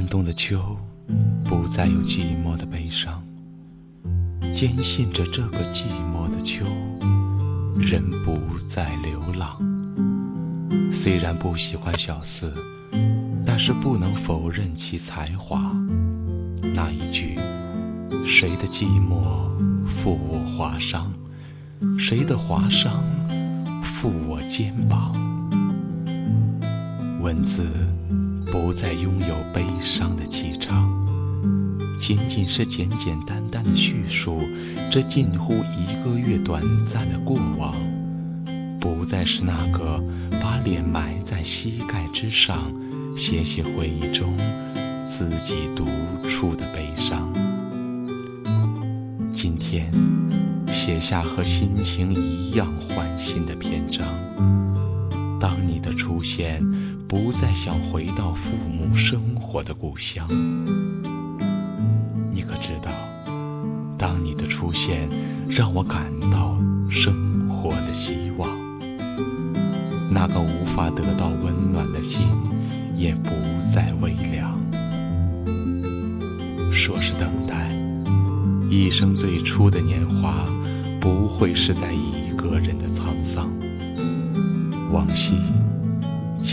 冬的秋，不再有寂寞的悲伤。坚信着这个寂寞的秋，人不再流浪。虽然不喜欢小四，但是不能否认其才华。那一句“谁的寂寞负我华裳，谁的华裳负我肩膀”，文字不再拥有悲伤的气场。仅仅是简简单单的叙述这近乎一个月短暂的过往，不再是那个把脸埋在膝盖之上，写写回忆中自己独处的悲伤。今天写下和心情一样欢欣的篇章。当你的出现不再想回到父母生活的故乡。你可知道，当你的出现让我感到生活的希望，那个无法得到温暖的心也不再微凉。说是等待，一生最初的年华不会是在一个人的沧桑。往昔，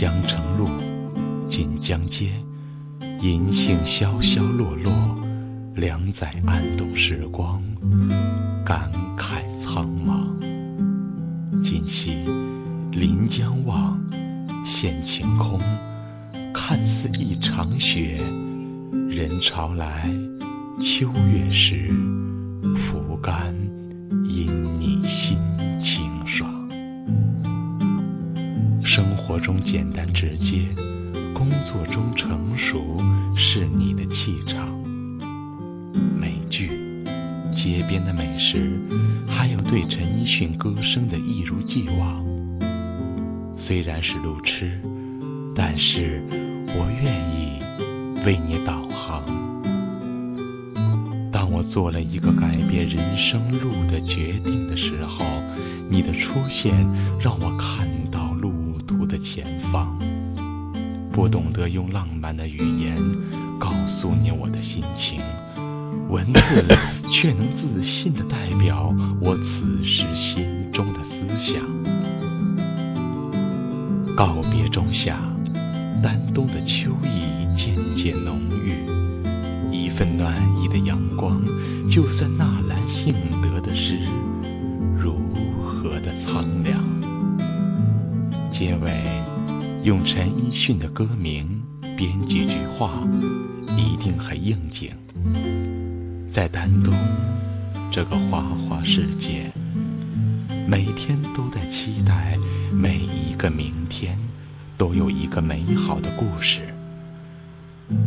江城路，锦江街，银杏萧萧落落。两载安动时光，感慨苍茫。今夕临江望，见晴空，看似一场雪。人潮来，秋月时，拂干因中简单直接，工作中成熟，是你的气场。美剧、街边的美食，还有对陈奕迅歌声的一如既往。虽然是路痴，但是我愿意为你导航。当我做了一个改变人生路的决定的时候，你的出现让我看前方。不懂得用浪漫的语言告诉你我的心情。文字却能自信地代表我此时心中的思想。告别仲夏，丹东的秋意渐渐浓郁，一份暖意的阳光，就算纳兰性德的诗，用陈奕迅的歌名编几句话，一定很应景。在丹东这个花花世界，每天都在期待每一个明天都有一个美好的故事。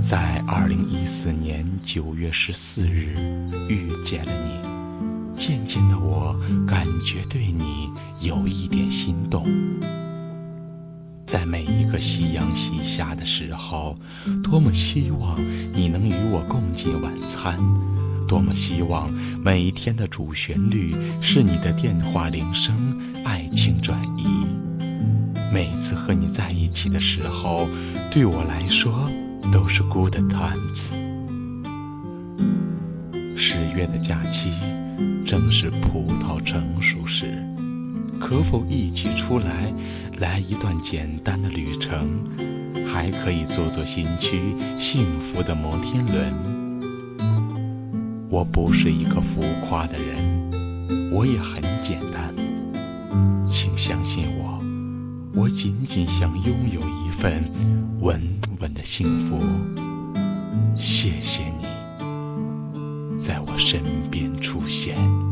在二零一四年九月十四日遇见了你，渐渐的我感觉对你有一点心动。在每一个夕阳西下的时候，多么希望你能与我共进晚餐。多么希望每一天的主旋律是你的电话铃声，爱情转移。每次和你在一起的时候，对我来说都是 good times。十月的假期正是葡萄成熟时，可否一起出来，来一段简单的旅程？还可以坐坐新区幸福的摩天轮。我不是一个浮夸的人，我也很简单，请相信我，我仅仅想拥有一份稳稳的幸福。谢谢你，在我身边出现。